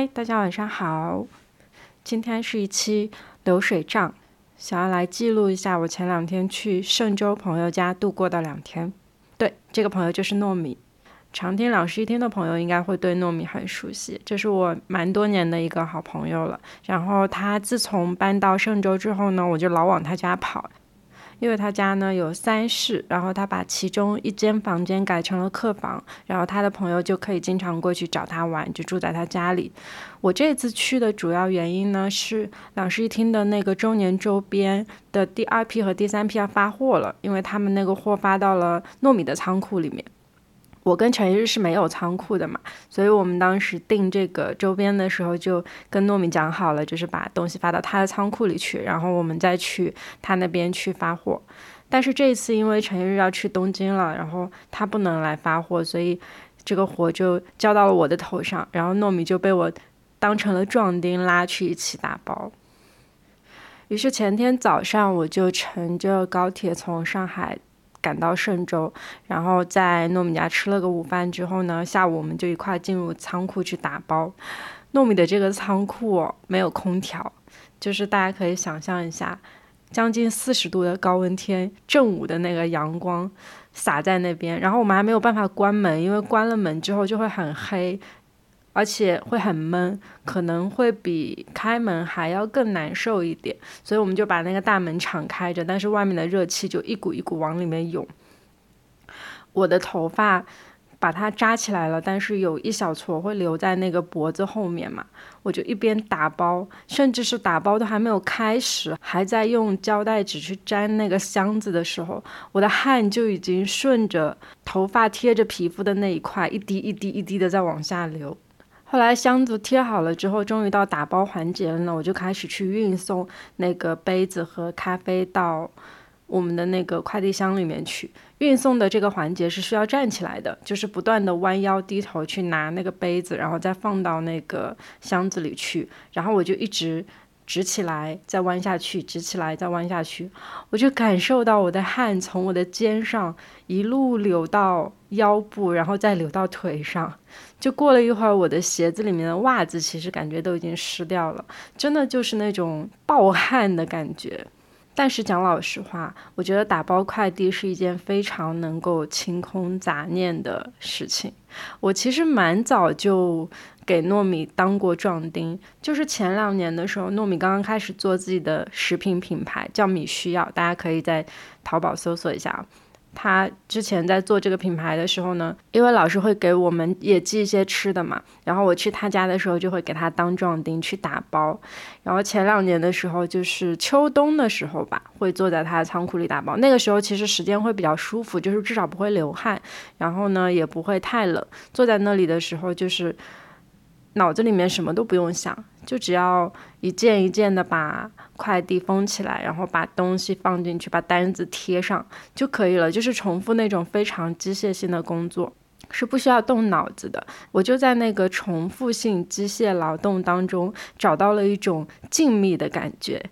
嗨，大家晚上好。今天是一期流水账，想要来记录一下我前两天去嵊州朋友家度过的两天。对，这个朋友就是糯米。常听两室一厅的朋友应该会对糯米很熟悉，这是我蛮多年的一个好朋友了。然后他自从搬到嵊州之后呢，我就老往他家跑。因为他家呢有三室，然后他把其中一间房间改成了客房，然后他的朋友就可以经常过去找他玩，就住在他家里。我这次去的主要原因呢是两室一厅的那个周年周边的第二批和第三批要发货了，因为他们那个货发到了糯米的仓库里面。我跟陈一日是没有仓库的嘛，所以我们当时订这个周边的时候就跟糯米讲好了，就是把东西发到他的仓库里去，然后我们再去他那边去发货。但是这一次因为陈一日要去东京了，然后他不能来发货，所以这个活就交到了我的头上，然后糯米就被我当成了壮丁拉去一起打包。于是前天早上我就乘着高铁从上海。赶到嵊州，然后在糯米家吃了个午饭之后呢，下午我们就一块进入仓库去打包。糯米的这个仓库没有空调，就是大家可以想象一下，将近四十度的高温天，正午的那个阳光洒在那边，然后我们还没有办法关门，因为关了门之后就会很黑。而且会很闷，可能会比开门还要更难受一点，所以我们就把那个大门敞开着，但是外面的热气就一股一股往里面涌。我的头发把它扎起来了，但是有一小撮会留在那个脖子后面嘛，我就一边打包，甚至是打包都还没有开始，还在用胶带纸去粘那个箱子的时候，我的汗就已经顺着头发贴着皮肤的那一块一滴一滴一滴的在往下流。后来箱子贴好了之后，终于到打包环节了呢，我就开始去运送那个杯子和咖啡到我们的那个快递箱里面去。运送的这个环节是需要站起来的，就是不断的弯腰低头去拿那个杯子，然后再放到那个箱子里去。然后我就一直。直起来，再弯下去，直起来，再弯下去，我就感受到我的汗从我的肩上一路流到腰部，然后再流到腿上。就过了一会儿，我的鞋子里面的袜子其实感觉都已经湿掉了，真的就是那种暴汗的感觉。但是讲老实话，我觉得打包快递是一件非常能够清空杂念的事情。我其实蛮早就。给糯米当过壮丁，就是前两年的时候，糯米刚刚开始做自己的食品品牌，叫米需要，大家可以在淘宝搜索一下。他之前在做这个品牌的时候呢，因为老师会给我们也寄一些吃的嘛，然后我去他家的时候就会给他当壮丁去打包。然后前两年的时候，就是秋冬的时候吧，会坐在他的仓库里打包。那个时候其实时间会比较舒服，就是至少不会流汗，然后呢也不会太冷。坐在那里的时候就是。脑子里面什么都不用想，就只要一件一件的把快递封起来，然后把东西放进去，把单子贴上就可以了。就是重复那种非常机械性的工作，是不需要动脑子的。我就在那个重复性机械劳动当中找到了一种静谧的感觉。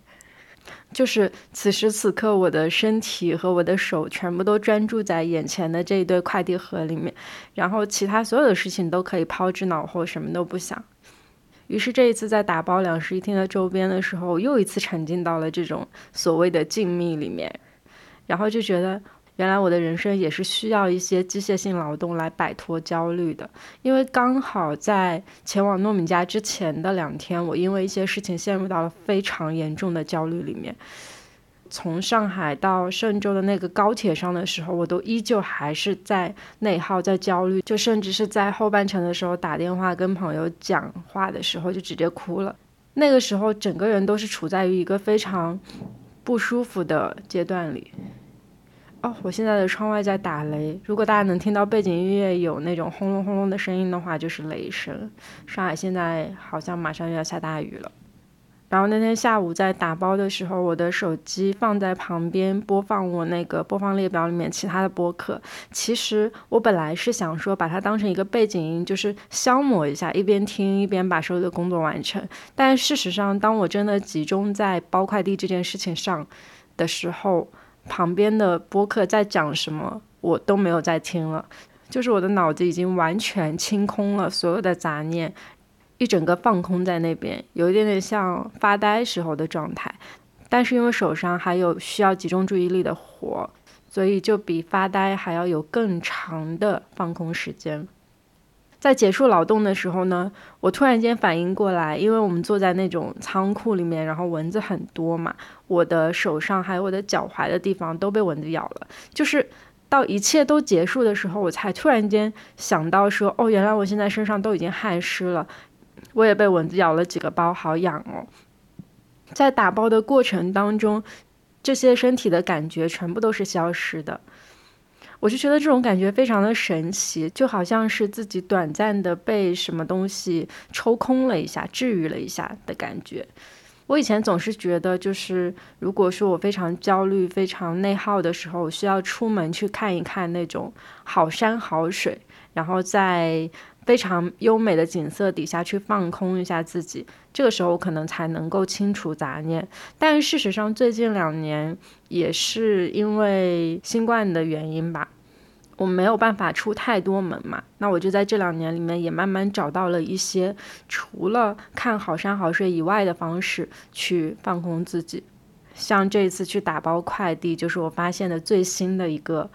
就是此时此刻，我的身体和我的手全部都专注在眼前的这一堆快递盒里面，然后其他所有的事情都可以抛之脑后，什么都不想。于是这一次在打包两室一厅的周边的时候，又一次沉浸到了这种所谓的静谧里面，然后就觉得。原来我的人生也是需要一些机械性劳动来摆脱焦虑的，因为刚好在前往糯米家之前的两天，我因为一些事情陷入到了非常严重的焦虑里面。从上海到嵊州的那个高铁上的时候，我都依旧还是在内耗、在焦虑，就甚至是在后半程的时候打电话跟朋友讲话的时候就直接哭了。那个时候整个人都是处在于一个非常不舒服的阶段里。哦，我现在的窗外在打雷。如果大家能听到背景音乐有那种轰隆轰隆的声音的话，就是雷声。上海现在好像马上又要下大雨了。然后那天下午在打包的时候，我的手机放在旁边播放我那个播放列表里面其他的播客。其实我本来是想说把它当成一个背景音，就是消磨一下，一边听一边把所有的工作完成。但事实上，当我真的集中在包快递这件事情上的时候，旁边的播客在讲什么，我都没有在听了，就是我的脑子已经完全清空了所有的杂念，一整个放空在那边，有一点点像发呆时候的状态。但是因为手上还有需要集中注意力的活，所以就比发呆还要有更长的放空时间。在结束劳动的时候呢，我突然间反应过来，因为我们坐在那种仓库里面，然后蚊子很多嘛，我的手上还有我的脚踝的地方都被蚊子咬了。就是到一切都结束的时候，我才突然间想到说，哦，原来我现在身上都已经汗湿了，我也被蚊子咬了几个包，好痒哦。在打包的过程当中，这些身体的感觉全部都是消失的。我就觉得这种感觉非常的神奇，就好像是自己短暂的被什么东西抽空了一下、治愈了一下的感觉。我以前总是觉得，就是如果说我非常焦虑、非常内耗的时候，我需要出门去看一看那种好山好水，然后在非常优美的景色底下去放空一下自己，这个时候可能才能够清除杂念。但事实上，最近两年也是因为新冠的原因吧。我没有办法出太多门嘛，那我就在这两年里面也慢慢找到了一些除了看好山好水以外的方式去放空自己。像这一次去打包快递，就是我发现的最新的一个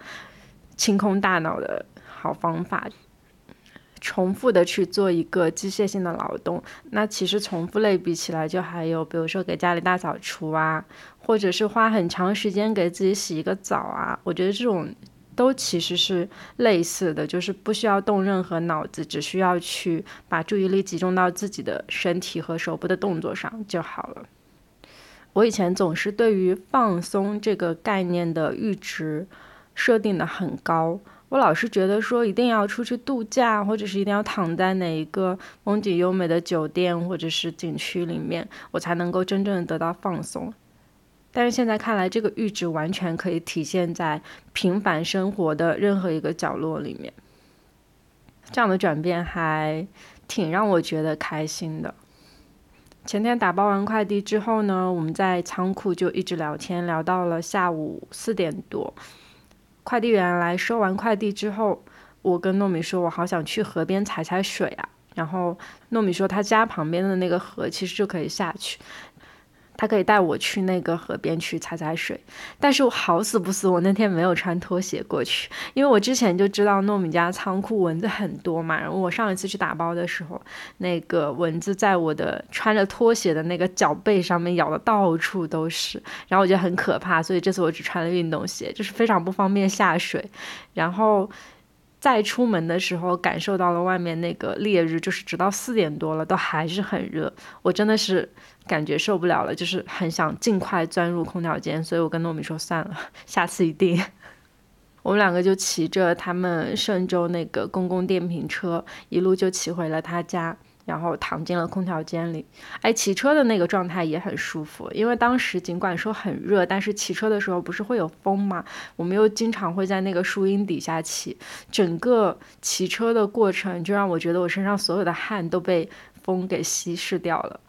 清空大脑的好方法。重复的去做一个机械性的劳动，那其实重复类比起来，就还有比如说给家里大扫除啊，或者是花很长时间给自己洗一个澡啊，我觉得这种。都其实是类似的，就是不需要动任何脑子，只需要去把注意力集中到自己的身体和手部的动作上就好了。我以前总是对于放松这个概念的阈值设定的很高，我老是觉得说一定要出去度假，或者是一定要躺在哪一个风景优美的酒店或者是景区里面，我才能够真正得到放松。但是现在看来，这个阈值完全可以体现在平凡生活的任何一个角落里面。这样的转变还挺让我觉得开心的。前天打包完快递之后呢，我们在仓库就一直聊天，聊到了下午四点多。快递员来收完快递之后，我跟糯米说：“我好想去河边踩踩水啊。”然后糯米说：“他家旁边的那个河其实就可以下去。”他可以带我去那个河边去踩踩水，但是我好死不死，我那天没有穿拖鞋过去，因为我之前就知道糯米家仓库蚊子很多嘛。然后我上一次去打包的时候，那个蚊子在我的穿着拖鞋的那个脚背上面咬的到处都是，然后我觉得很可怕，所以这次我只穿了运动鞋，就是非常不方便下水。然后再出门的时候，感受到了外面那个烈日，就是直到四点多了都还是很热，我真的是。感觉受不了了，就是很想尽快钻入空调间，所以我跟糯米说算了，下次一定。我们两个就骑着他们嵊州那个公共电瓶车，一路就骑回了他家，然后躺进了空调间里。哎，骑车的那个状态也很舒服，因为当时尽管说很热，但是骑车的时候不是会有风嘛，我们又经常会在那个树荫底下骑，整个骑车的过程就让我觉得我身上所有的汗都被风给稀释掉了。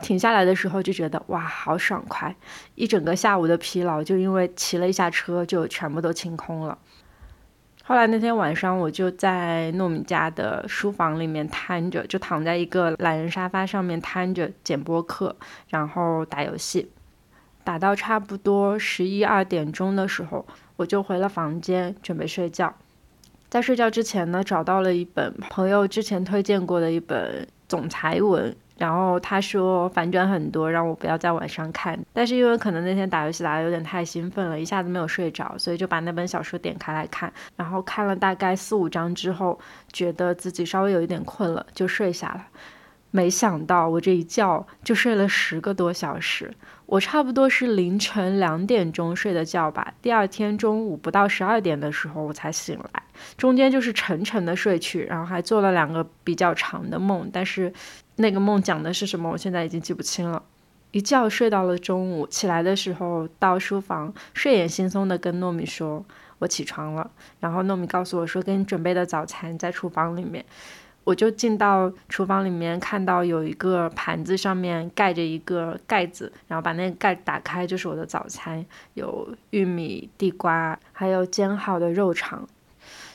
停下来的时候就觉得哇，好爽快！一整个下午的疲劳就因为骑了一下车就全部都清空了。后来那天晚上我就在糯米家的书房里面瘫着，就躺在一个懒人沙发上面瘫着剪播客，然后打游戏，打到差不多十一二点钟的时候，我就回了房间准备睡觉。在睡觉之前呢，找到了一本朋友之前推荐过的一本总裁文。然后他说反转很多，让我不要在晚上看。但是因为可能那天打游戏打的有点太兴奋了，一下子没有睡着，所以就把那本小说点开来看。然后看了大概四五章之后，觉得自己稍微有一点困了，就睡下了。没想到我这一觉就睡了十个多小时。我差不多是凌晨两点钟睡的觉吧。第二天中午不到十二点的时候我才醒来，中间就是沉沉的睡去，然后还做了两个比较长的梦，但是。那个梦讲的是什么？我现在已经记不清了。一觉睡到了中午，起来的时候到书房，睡眼惺忪的跟糯米说：“我起床了。”然后糯米告诉我说：“给你准备的早餐在厨房里面。”我就进到厨房里面，看到有一个盘子上面盖着一个盖子，然后把那个盖打开，就是我的早餐，有玉米、地瓜，还有煎好的肉肠。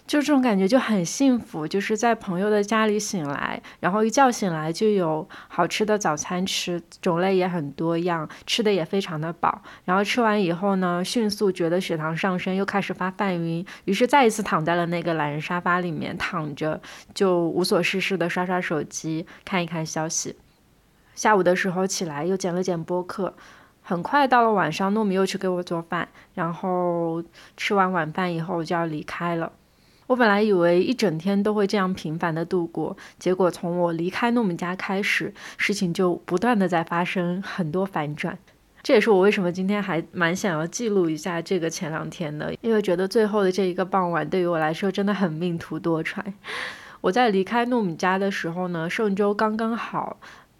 就这种感觉就很幸福，就是在朋友的家里醒来，然后一觉醒来就有好吃的早餐吃，种类也很多样，吃的也非常的饱。然后吃完以后呢，迅速觉得血糖上升，又开始发犯晕，于是再一次躺在了那个懒人沙发里面躺着，就无所事事的刷刷手机，看一看消息。下午的时候起来又剪了剪播客，很快到了晚上，糯米又去给我做饭，然后吃完晚饭以后我就要离开了。我本来以为一整天都会这样平凡的度过，结果从我离开糯米家开始，事情就不断的在发生很多反转。这也是我为什么今天还蛮想要记录一下这个前两天的，因为觉得最后的这一个傍晚对于我来说真的很命途多舛。我在离开糯米家的时候呢，盛周刚刚好。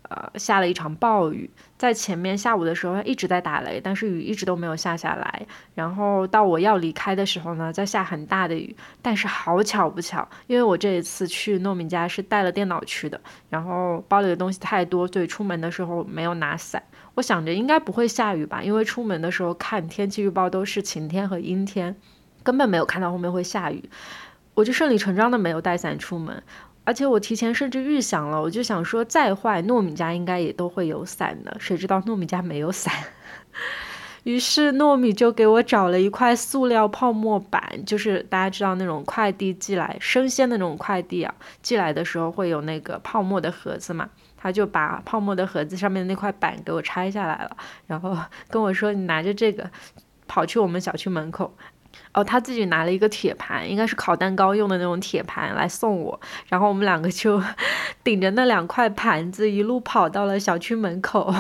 呃，下了一场暴雨，在前面下午的时候一直在打雷，但是雨一直都没有下下来。然后到我要离开的时候呢，在下很大的雨。但是好巧不巧，因为我这一次去糯米家是带了电脑去的，然后包里的东西太多，所以出门的时候没有拿伞。我想着应该不会下雨吧，因为出门的时候看天气预报都是晴天和阴天，根本没有看到后面会下雨，我就顺理成章的没有带伞出门。而且我提前甚至预想了，我就想说再坏，糯米家应该也都会有伞的。谁知道糯米家没有伞，于是糯米就给我找了一块塑料泡沫板，就是大家知道那种快递寄来生鲜的那种快递啊，寄来的时候会有那个泡沫的盒子嘛，他就把泡沫的盒子上面的那块板给我拆下来了，然后跟我说：“你拿着这个，跑去我们小区门口。”哦，他自己拿了一个铁盘，应该是烤蛋糕用的那种铁盘来送我，然后我们两个就 顶着那两块盘子一路跑到了小区门口。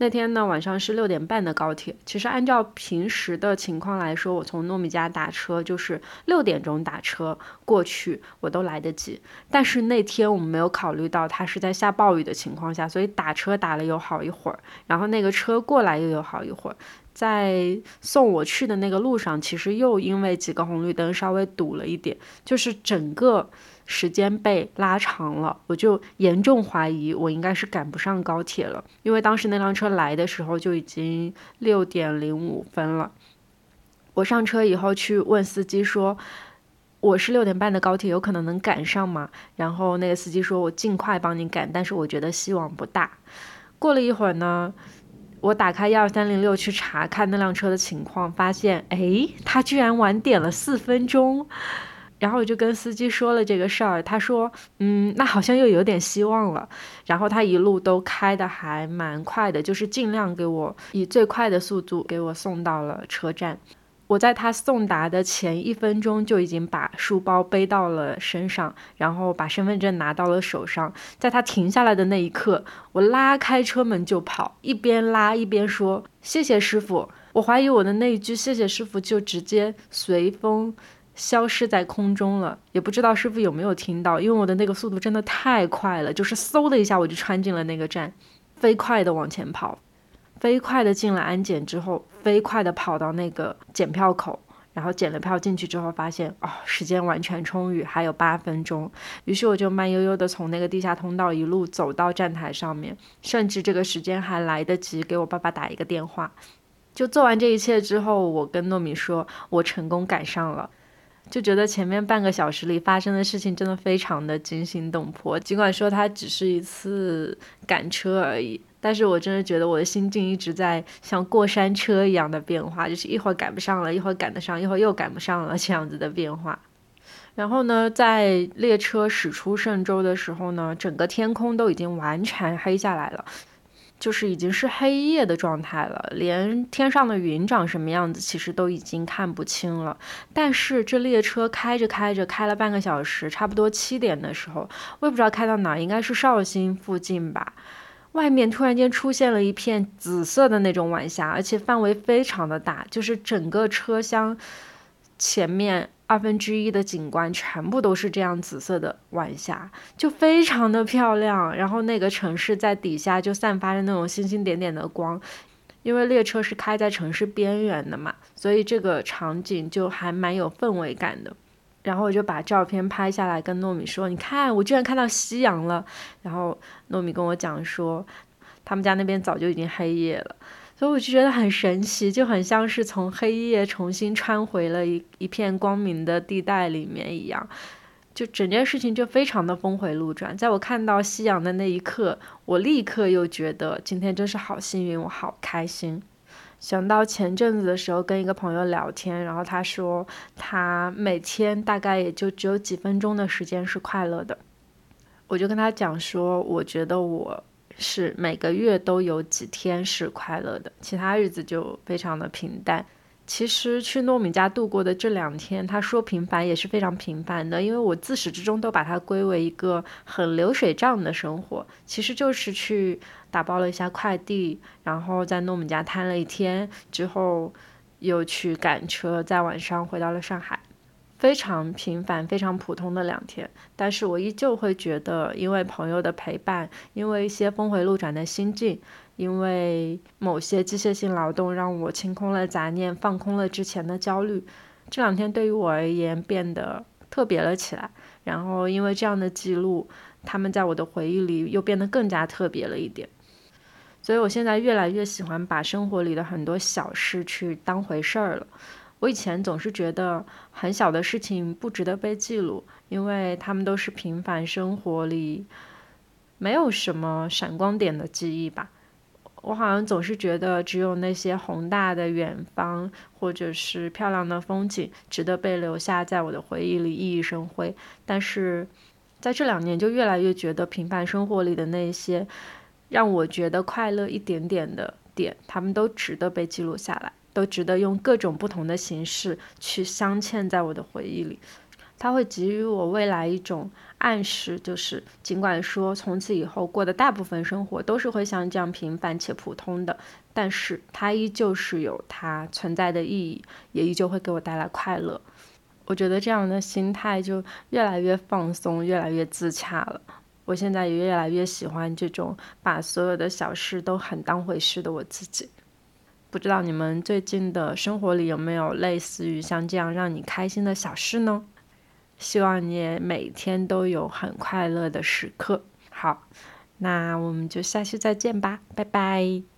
那天呢，晚上是六点半的高铁。其实按照平时的情况来说，我从糯米家打车就是六点钟打车过去，我都来得及。但是那天我们没有考虑到它是在下暴雨的情况下，所以打车打了有好一会儿，然后那个车过来又有好一会儿。在送我去的那个路上，其实又因为几个红绿灯稍微堵了一点，就是整个时间被拉长了。我就严重怀疑我应该是赶不上高铁了，因为当时那辆车来的时候就已经六点零五分了。我上车以后去问司机说：“我是六点半的高铁，有可能能赶上吗？”然后那个司机说：“我尽快帮你赶，但是我觉得希望不大。”过了一会儿呢。我打开幺二三零六去查看那辆车的情况，发现，哎，他居然晚点了四分钟。然后我就跟司机说了这个事儿，他说，嗯，那好像又有点希望了。然后他一路都开的还蛮快的，就是尽量给我以最快的速度给我送到了车站。我在他送达的前一分钟就已经把书包背到了身上，然后把身份证拿到了手上。在他停下来的那一刻，我拉开车门就跑，一边拉一边说：“谢谢师傅。”我怀疑我的那一句“谢谢师傅”就直接随风消失在空中了，也不知道师傅有没有听到，因为我的那个速度真的太快了，就是嗖的一下我就穿进了那个站，飞快的往前跑。飞快的进了安检之后，飞快的跑到那个检票口，然后检了票进去之后，发现哦，时间完全充裕，还有八分钟。于是我就慢悠悠的从那个地下通道一路走到站台上面，甚至这个时间还来得及给我爸爸打一个电话。就做完这一切之后，我跟糯米说，我成功赶上了，就觉得前面半个小时里发生的事情真的非常的惊心动魄。尽管说它只是一次赶车而已。但是我真的觉得我的心境一直在像过山车一样的变化，就是一会儿赶不上了，一会儿赶得上，一会儿又赶不上了 这样子的变化。然后呢，在列车驶出嵊州的时候呢，整个天空都已经完全黑下来了，就是已经是黑夜的状态了，连天上的云长什么样子其实都已经看不清了。但是这列车开着开着，开了半个小时，差不多七点的时候，我也不知道开到哪，应该是绍兴附近吧。外面突然间出现了一片紫色的那种晚霞，而且范围非常的大，就是整个车厢前面二分之一的景观全部都是这样紫色的晚霞，就非常的漂亮。然后那个城市在底下就散发着那种星星点点的光，因为列车是开在城市边缘的嘛，所以这个场景就还蛮有氛围感的。然后我就把照片拍下来，跟糯米说：“你看，我居然看到夕阳了。”然后糯米跟我讲说，他们家那边早就已经黑夜了，所以我就觉得很神奇，就很像是从黑夜重新穿回了一一片光明的地带里面一样。就整件事情就非常的峰回路转，在我看到夕阳的那一刻，我立刻又觉得今天真是好幸运，我好开心。想到前阵子的时候跟一个朋友聊天，然后他说他每天大概也就只有几分钟的时间是快乐的，我就跟他讲说，我觉得我是每个月都有几天是快乐的，其他日子就非常的平淡。其实去糯米家度过的这两天，他说平凡也是非常平凡的，因为我自始至终都把它归为一个很流水账的生活，其实就是去打包了一下快递，然后在糯米家摊了一天之后，又去赶车，在晚上回到了上海，非常平凡、非常普通的两天，但是我依旧会觉得，因为朋友的陪伴，因为一些峰回路转的心境。因为某些机械性劳动让我清空了杂念，放空了之前的焦虑，这两天对于我而言变得特别了起来。然后因为这样的记录，他们在我的回忆里又变得更加特别了一点。所以我现在越来越喜欢把生活里的很多小事去当回事儿了。我以前总是觉得很小的事情不值得被记录，因为他们都是平凡生活里没有什么闪光点的记忆吧。我好像总是觉得，只有那些宏大的远方，或者是漂亮的风景，值得被留下在我的回忆里熠熠生辉。但是，在这两年，就越来越觉得平凡生活里的那些让我觉得快乐一点点的点，他们都值得被记录下来，都值得用各种不同的形式去镶嵌在我的回忆里。它会给予我未来一种暗示，就是尽管说从此以后过的大部分生活都是会像这样平凡且普通的，但是它依旧是有它存在的意义，也依旧会给我带来快乐。我觉得这样的心态就越来越放松，越来越自洽了。我现在也越来越喜欢这种把所有的小事都很当回事的我自己。不知道你们最近的生活里有没有类似于像这样让你开心的小事呢？希望你也每天都有很快乐的时刻。好，那我们就下期再见吧，拜拜。